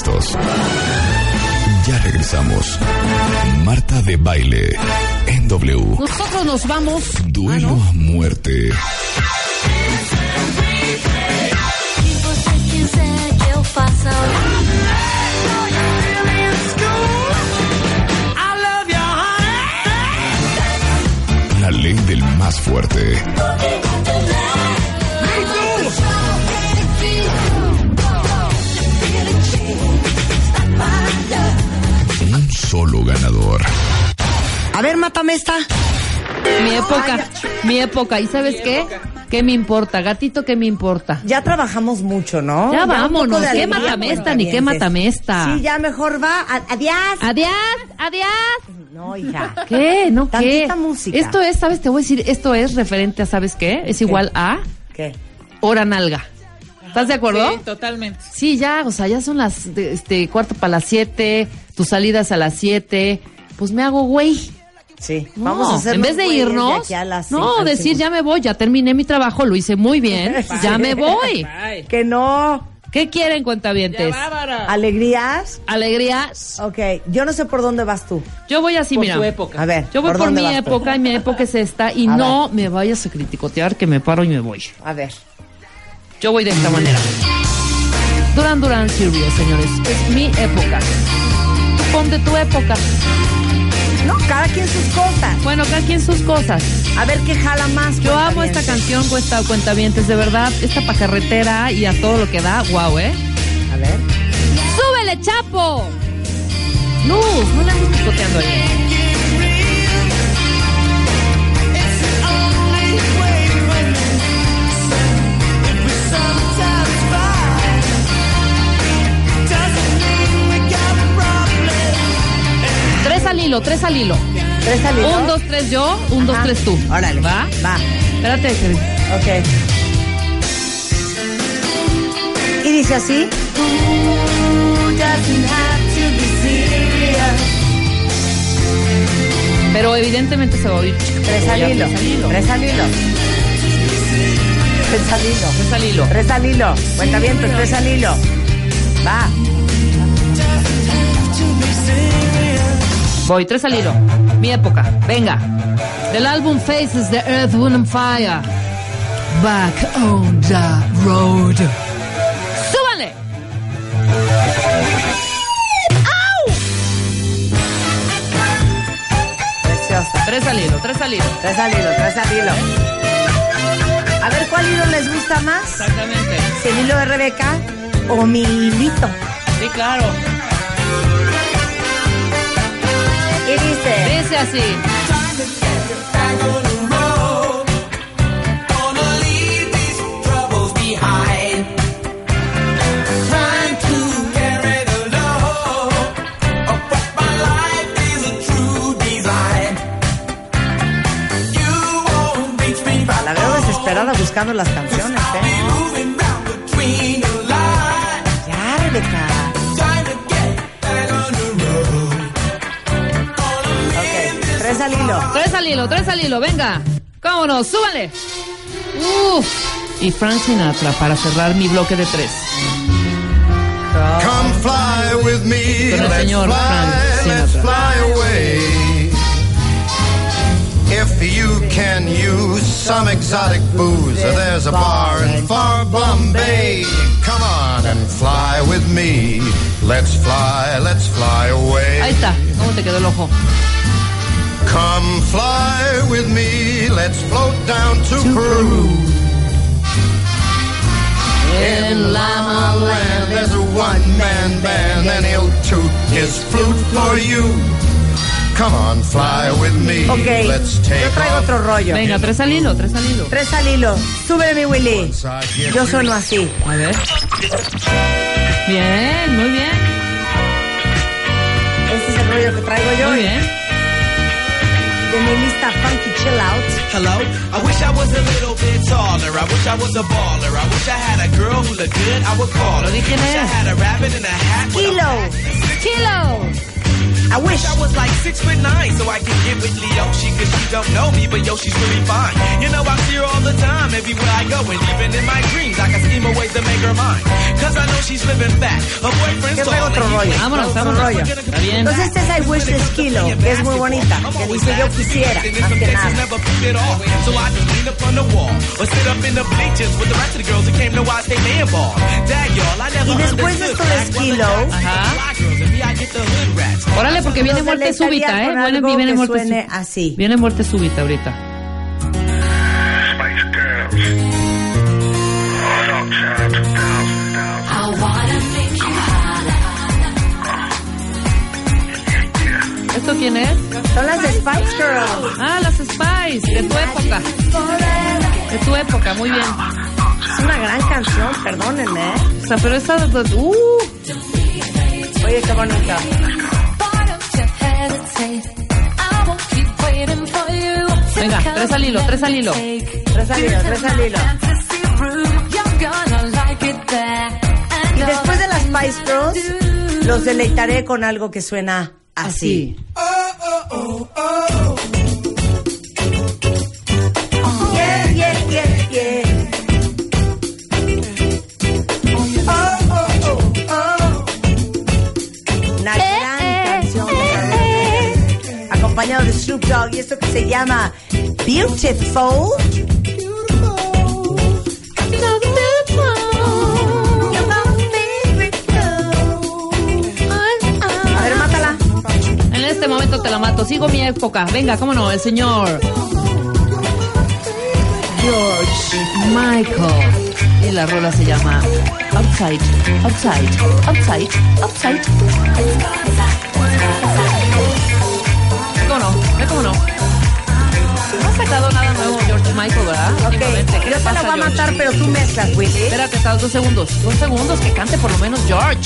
listos. Ya regresamos. Marta de baile en W. Nosotros nos vamos. Duelo Ah, a muerte. La ley del más fuerte. A ver, mátame esta. Mi época, mi época. ¿Y sabes qué? ¿Qué me importa? Gatito, ¿qué me importa? Ya trabajamos mucho, ¿no? Ya un vámonos. ¿Qué mátame esta ni qué mátame esta? Sí, ya mejor va. Adiós. Adiós, adiós. No, hija. ¿Qué? ¿No qué? Tantita música. Esto es, ¿sabes? Te voy a decir, esto es referente a, ¿sabes qué? Es igual a ¿Qué? hora nalga. ¿Estás de acuerdo? Sí, totalmente. Sí, ya, o sea, ya son las, este, cuarto para las siete, tus salidas a las siete, pues me hago güey. Sí. No, Vamos a hacer en vez de irnos, no, decir ya me voy, ya terminé mi trabajo, lo hice muy bien, ya me voy. Bye. Que no. ¿Qué quieren, Ya cuentavientes? bárbara. Alegrías. Alegrías. Ok. Yo no sé por dónde vas tú. Yo voy así, Por mira. tu época. A ver. Yo voy por, mi tú? época y mi época es esta y A no me vayas a criticotear que me paro y me voy. A ver. Yo voy de esta manera. Duran Duran Serious, señores. Es mi época. Tú pon de tu época. No, cada quien sus cosas. Bueno, cada quien sus cosas. A ver qué jala más. Yo amo esta canción, cuesta cuentavientes, de verdad. Esta pa' carretera y a todo lo que da, wow, ¿eh? A ver. ¡Súbele, Chapo! Luz, no la andes picoteando ahí. Hilo, tres al hilo. ¿Tres al hilo? Un, dos, tres yo, un, dos, tres tú. Órale. ¿Va? Va. Espérate, Ok. Y dice así. Pero evidentemente se va a oír. Tres al hilo. Tres al hilo. Tres al hilo. Tres al hilo. Tres al hilo. Tres al hilo. Cuenta bien, tres al hilo. Va. Voy, tres al hilo. Mi época. Venga. Del álbum Faces the Earth, Wind and Fire. Back on the road. ¡Súbanle! Preciosa. Tres al hilo, tres al hilo. Tres al hilo, tres al hilo. A ver cuál hilo les gusta más. Exactamente. Si el hilo de Rebeca o mi hilito. Sí, claro. Y dice. Dice así. La veo desesperada buscando las canciones, tres al hilo. Tres al hilo, tres al hilo, venga. ¿Cómo no? ¡Súbanle! Uf. Y Frank Sinatra para cerrar mi bloque de tres. Come fly with me. Con el Let's señor fly, Frank let's Sinatra. fly away. If you can use some exotic booze, there's a bar in far Bombay. Come on and fly with me. Let's fly, let's fly away. Ahí está. ¿Cómo te quedó el ojo? Come fly with me. Let's float down to, Peru. In Lama Land, there's a one-man band, and he'll toot his flute for you. Come on, fly with me. Ok, Let's yo take traigo off. otro rollo. Venga, tres al hilo, tres al hilo. Tres al hilo. Súbele, mi Willy. Yo sueno así. A ver. Bien, muy bien. Este es el rollo que traigo yo. Muy bien. De mi lista Funky Chill Out. Hello? I wish I was a little bit taller. I wish I was a baller. I wish I had a girl who looked good. I would call her. En Wish I had a rabbit in a hat. Kilo. I wish. I was like six foot nine, so I could get with Leoshi, cause she don't know me, but yo, she's really fine. You know, I see her all the time, everywhere I go, and even in my dreams, I can scheme a way to make her mine. Cause I know she's living back. Her boyfriend's ¿Qué fue otro stalling. rollo? Vámonos, Otro vámonos. rollo. Está bien. Entonces este es I Wish This Kilo, que es muy bonita, que dice yo quisiera, más que nada. never picked it off. So I just lean up on the wall or sit up in the bleachers with the rest of the girls who came to watch they man ball. Dag y'all, I never Y después de understood esto de black Skilo, women Ajá. black porque viene muerte súbita, ¿eh? Viene, muerte suene sú- así. Viene muerte súbita ahorita. Spice Girls. Talk Child 2000. I wanna make you ¿Esto quién es? son las Spice Girls. Ah, las Spice, de tu época. De tu época, muy bien. Es una gran canción, perdónenme. ¿eh? O sea, pero esta... Uh, Oye, qué bonita. Venga, tres al hilo, tres al hilo. Tres al hilo, tres al hilo. Y después de las Spice Girls, los deleitaré con algo que suena así. Yeah, Snoop Dogg y esto que se llama Beautiful. A ver, mátala. En este momento te la mato. Sigo mi época. Venga, cómo no, el señor George Michael. Y la rola se llama Outside, Outside, Outside, Outside. Matar, pero tú mezclas, Willy. Espérate, está, dos segundos. Dos segundos, que cante por lo menos George.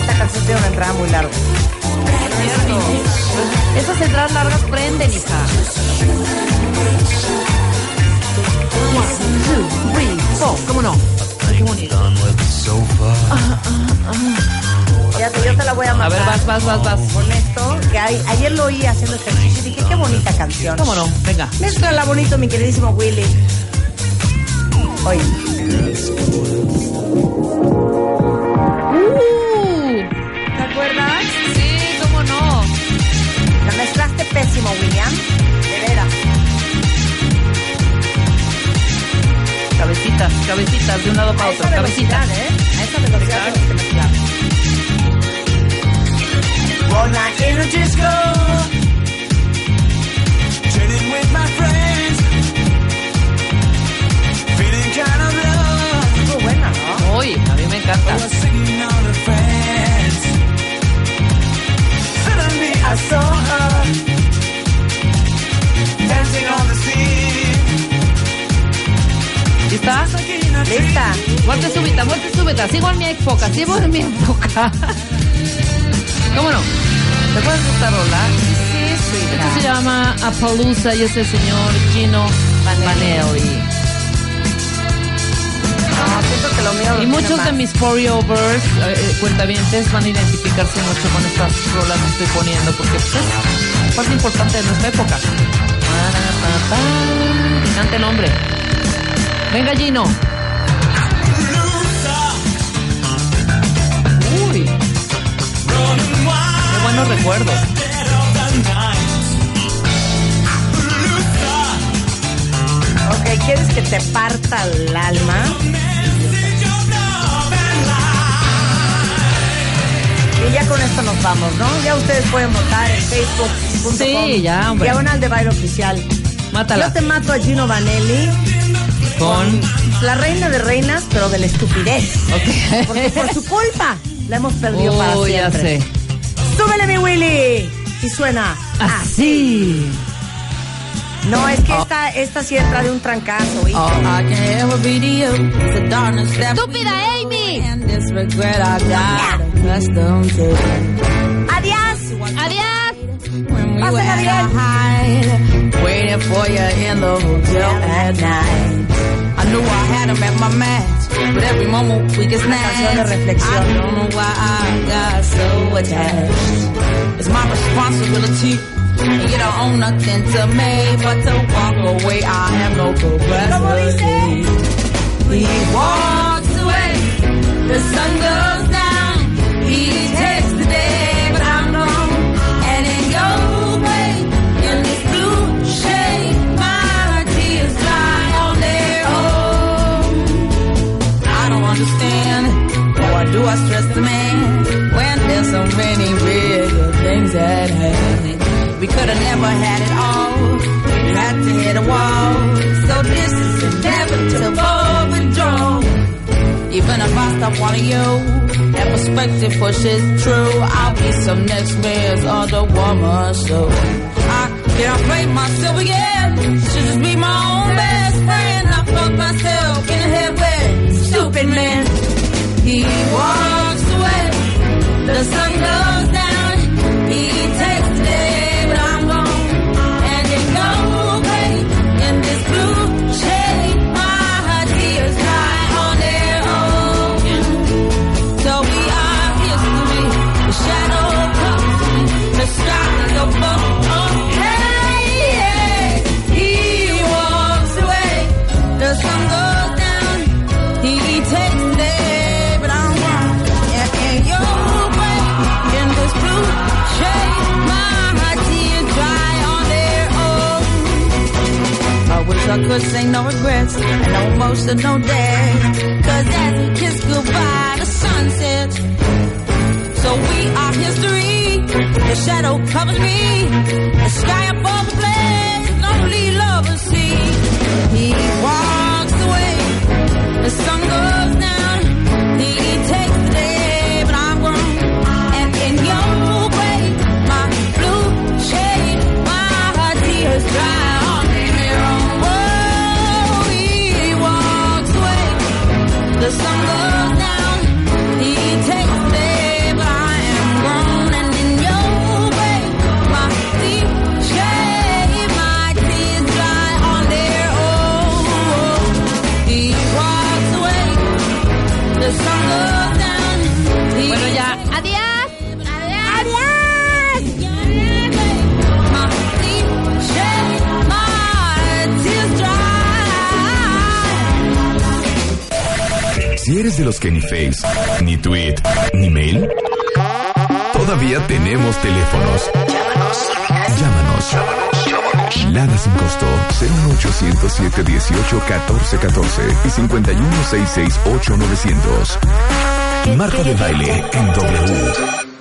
Esta canción tiene una entrada muy larga. Esas entradas largas prenden, hija. One, two, three, four. ¿Cómo no? Ay, qué bonito. Fíjate, yo te la voy a A matar. ver, vas, vas, vas, vas. Con esto, que hay- ayer lo oí haciendo ejercicio y dije, qué bonita canción. ¿Cómo no? Venga. Mézclala bonito, mi queridísimo Willy. Oye, Uh, ¿te acuerdas? sí, cómo no. La mezclaste pésimo, William. De veras. Cabecitas, cabecitas, de un lado para A otro. Cabecitas. ¿eh? A esa velocidad tienes que mezclar. One night in a disco. Chilling with my friends. Scene. ¿Lista? Lista. Muerte súbita, muerte súbita. Sigo en mi época, sigo en mi época. ¿Cómo no? ¿Te puedes esta rola? Esto se llama Apalooza y es el señor Gino Vanelli. No, siento que lo mío lo Y muchos más. de mis 40 overs, eh, eh, cuentavientes, van a identificarse mucho con estas rolas que estoy poniendo porque pues, es parte importante de nuestra época. Que cante el hombre. Venga, Gino. Uy. Qué buenos recuerdos. Ok, ¿quieres que te parta el alma? Y ya con esto nos vamos, ¿no? Ya ustedes pueden votar en Facebook.com. Sí, ya, hombre. Diagonal de baile oficial. Mátala. Yo te mato a Gino Vanelli, Con. la reina de reinas, pero de la estupidez. Ok. Porque por su culpa la hemos perdido para Oh, ya siempre. sé. ¡Súbele, mi Willy! Y suena Así. No, es que esta, esta sí entra de un trancazo, hijo. Oh. I can ever be to you. The darkness that ¡Estúpida Amy! and this regret I got accustomed to. ¡Adiós! ¡Adiós! When we were Pásala at bien. a high, waiting for you in the hotel at night. I knew I had him at my match, but every moment we get canción de snatched. reflexión. I don't know why I got so attached. It's my responsibility. You don't own nothing to me but to walk away. I have no progress. He walks away. The sun goes if I stop wanting you, that perspective pushes true. I'll be some next man's other woman, so I can't play myself again. Should just be my own best friend. I fuck myself in the head with stupid man. He walks away, the sun goes could say no regrets and no emotional day. Cause as we kiss goodbye, the sun sets. So we are history. The shadow covers me. The sky above Si eres de los que ni Face, ni Tweet, ni Mail, todavía tenemos teléfonos. Llámanos. Lada sin costo 01807 18 14 14 y 51 668 900. Marta de baile en W.